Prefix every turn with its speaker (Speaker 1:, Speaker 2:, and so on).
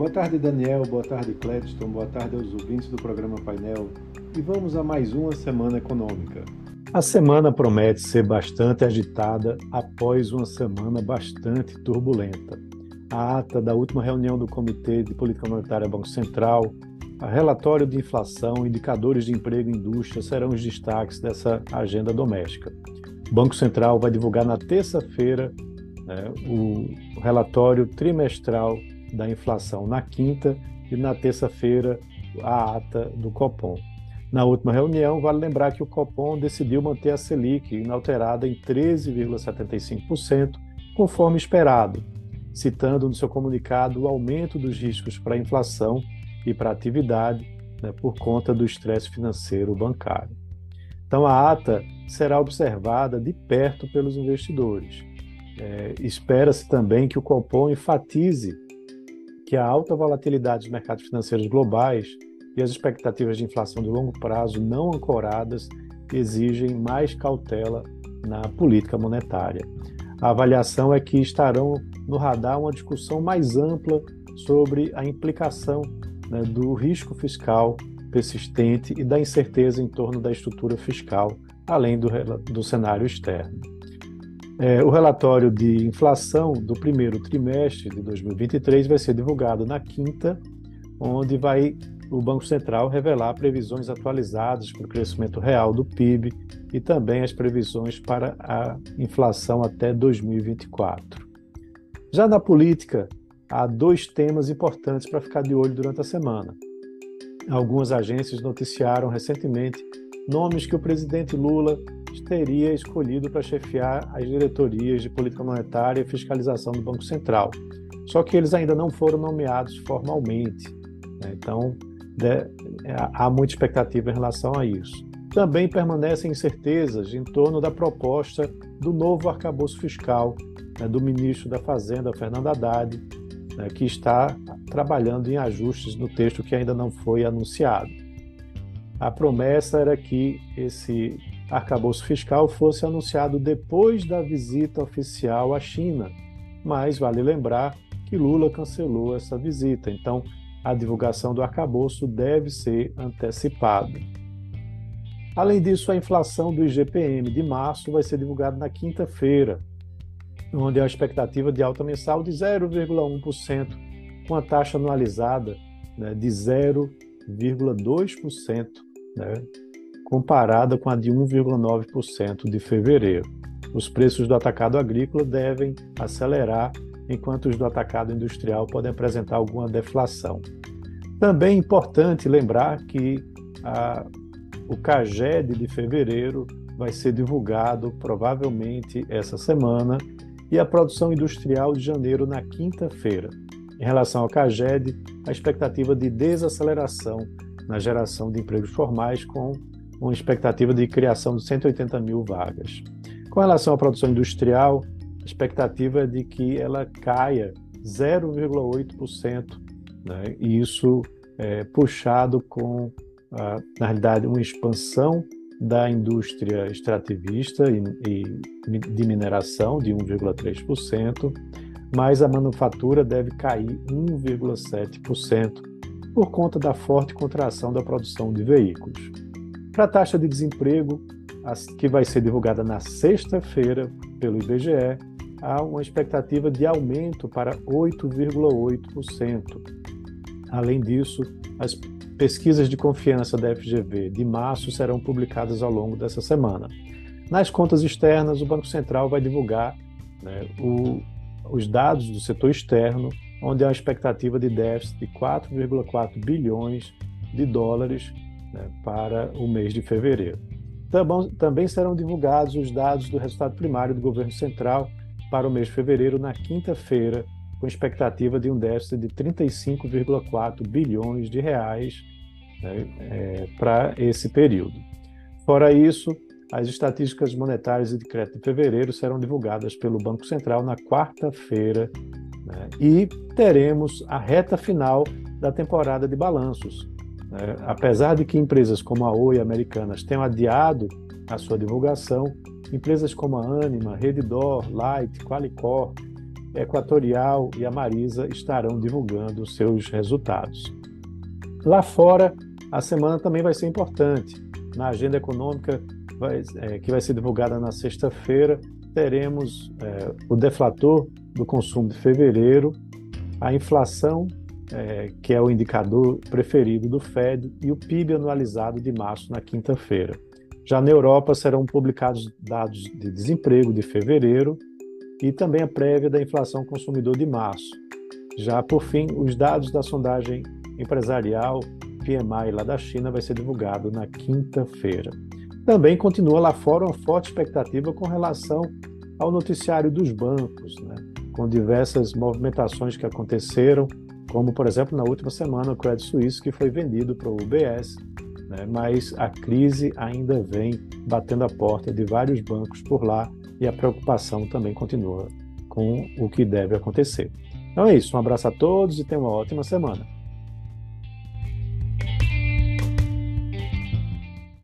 Speaker 1: Boa tarde, Daniel. Boa tarde, Cledston. Boa tarde aos ouvintes do programa Painel. E vamos a mais uma semana econômica. A semana promete ser bastante agitada após uma semana bastante turbulenta. A ata da última reunião do Comitê de Política Monetária Banco Central, relatório de inflação, indicadores de emprego e indústria serão os destaques dessa agenda doméstica. O Banco Central vai divulgar na terça-feira né, o relatório trimestral da inflação na quinta e na terça-feira a ata do Copom. Na última reunião, vale lembrar que o Copom decidiu manter a Selic inalterada em 13,75%, conforme esperado, citando no seu comunicado o aumento dos riscos para a inflação e para a atividade né, por conta do estresse financeiro bancário. Então, a ata será observada de perto pelos investidores. É, Espera-se também que o Copom enfatize que a alta volatilidade dos mercados financeiros globais e as expectativas de inflação de longo prazo não ancoradas exigem mais cautela na política monetária. A avaliação é que estarão no radar uma discussão mais ampla sobre a implicação né, do risco fiscal persistente e da incerteza em torno da estrutura fiscal, além do, do cenário externo. É, o relatório de inflação do primeiro trimestre de 2023 vai ser divulgado na quinta, onde vai o Banco Central revelar previsões atualizadas para o crescimento real do PIB e também as previsões para a inflação até 2024. Já na política, há dois temas importantes para ficar de olho durante a semana. Algumas agências noticiaram recentemente nomes que o presidente Lula teria escolhido para chefiar as diretorias de política monetária e fiscalização do Banco Central. Só que eles ainda não foram nomeados formalmente. Né? Então, há muita expectativa em relação a isso. Também permanecem incertezas em torno da proposta do novo arcabouço fiscal né, do ministro da Fazenda, Fernando Haddad, né, que está trabalhando em ajustes no texto que ainda não foi anunciado. A promessa era que esse arcabouço fiscal fosse anunciado depois da visita oficial à China, mas vale lembrar que Lula cancelou essa visita, então a divulgação do arcabouço deve ser antecipada. Além disso, a inflação do IGPM de março vai ser divulgada na quinta-feira, onde há a expectativa de alta mensal de 0,1%, com a taxa anualizada né, de 0,2%, né, comparada com a de 1,9% de fevereiro. Os preços do atacado agrícola devem acelerar, enquanto os do atacado industrial podem apresentar alguma deflação. Também é importante lembrar que a, o CAGED de fevereiro vai ser divulgado provavelmente essa semana e a produção industrial de janeiro na quinta-feira. Em relação ao CAGED, a expectativa de desaceleração na geração de empregos formais com uma expectativa de criação de 180 mil vagas. Com relação à produção industrial, a expectativa é de que ela caia 0,8%, né? e isso é puxado com, na realidade, uma expansão da indústria extrativista e de mineração de 1,3%, mas a manufatura deve cair 1,7% por conta da forte contração da produção de veículos. Para a taxa de desemprego, que vai ser divulgada na sexta-feira pelo IBGE, há uma expectativa de aumento para 8,8%. Além disso, as pesquisas de confiança da FGV de março serão publicadas ao longo dessa semana. Nas contas externas, o Banco Central vai divulgar né, o, os dados do setor externo, onde há uma expectativa de déficit de 4,4 bilhões de dólares né, para o mês de fevereiro. Também serão divulgados os dados do resultado primário do governo central para o mês de fevereiro na quinta-feira, com expectativa de um déficit de 35,4 bilhões de reais né, é, para esse período. Fora isso, as estatísticas monetárias e de crédito de fevereiro serão divulgadas pelo Banco Central na quarta-feira né, e teremos a reta final da temporada de balanços, né? Apesar de que empresas como a Oi e Americanas tenham adiado a sua divulgação, empresas como a Anima, Redditor, Light, Qualicor Equatorial e a Marisa estarão divulgando seus resultados. Lá fora, a semana também vai ser importante. Na agenda econômica, vai, é, que vai ser divulgada na sexta-feira, teremos é, o deflator do consumo de fevereiro, a inflação, é, que é o indicador preferido do Fed, e o PIB anualizado de março na quinta-feira. Já na Europa serão publicados dados de desemprego de fevereiro e também a prévia da inflação consumidor de março. Já por fim, os dados da sondagem empresarial PMI lá da China vai ser divulgado na quinta-feira. Também continua lá fora uma forte expectativa com relação ao noticiário dos bancos, né? com diversas movimentações que aconteceram, como, por exemplo, na última semana, o Credit Suisse, que foi vendido para o UBS, né? mas a crise ainda vem batendo a porta de vários bancos por lá e a preocupação também continua com o que deve acontecer. Então é isso, um abraço a todos e tenham uma ótima semana.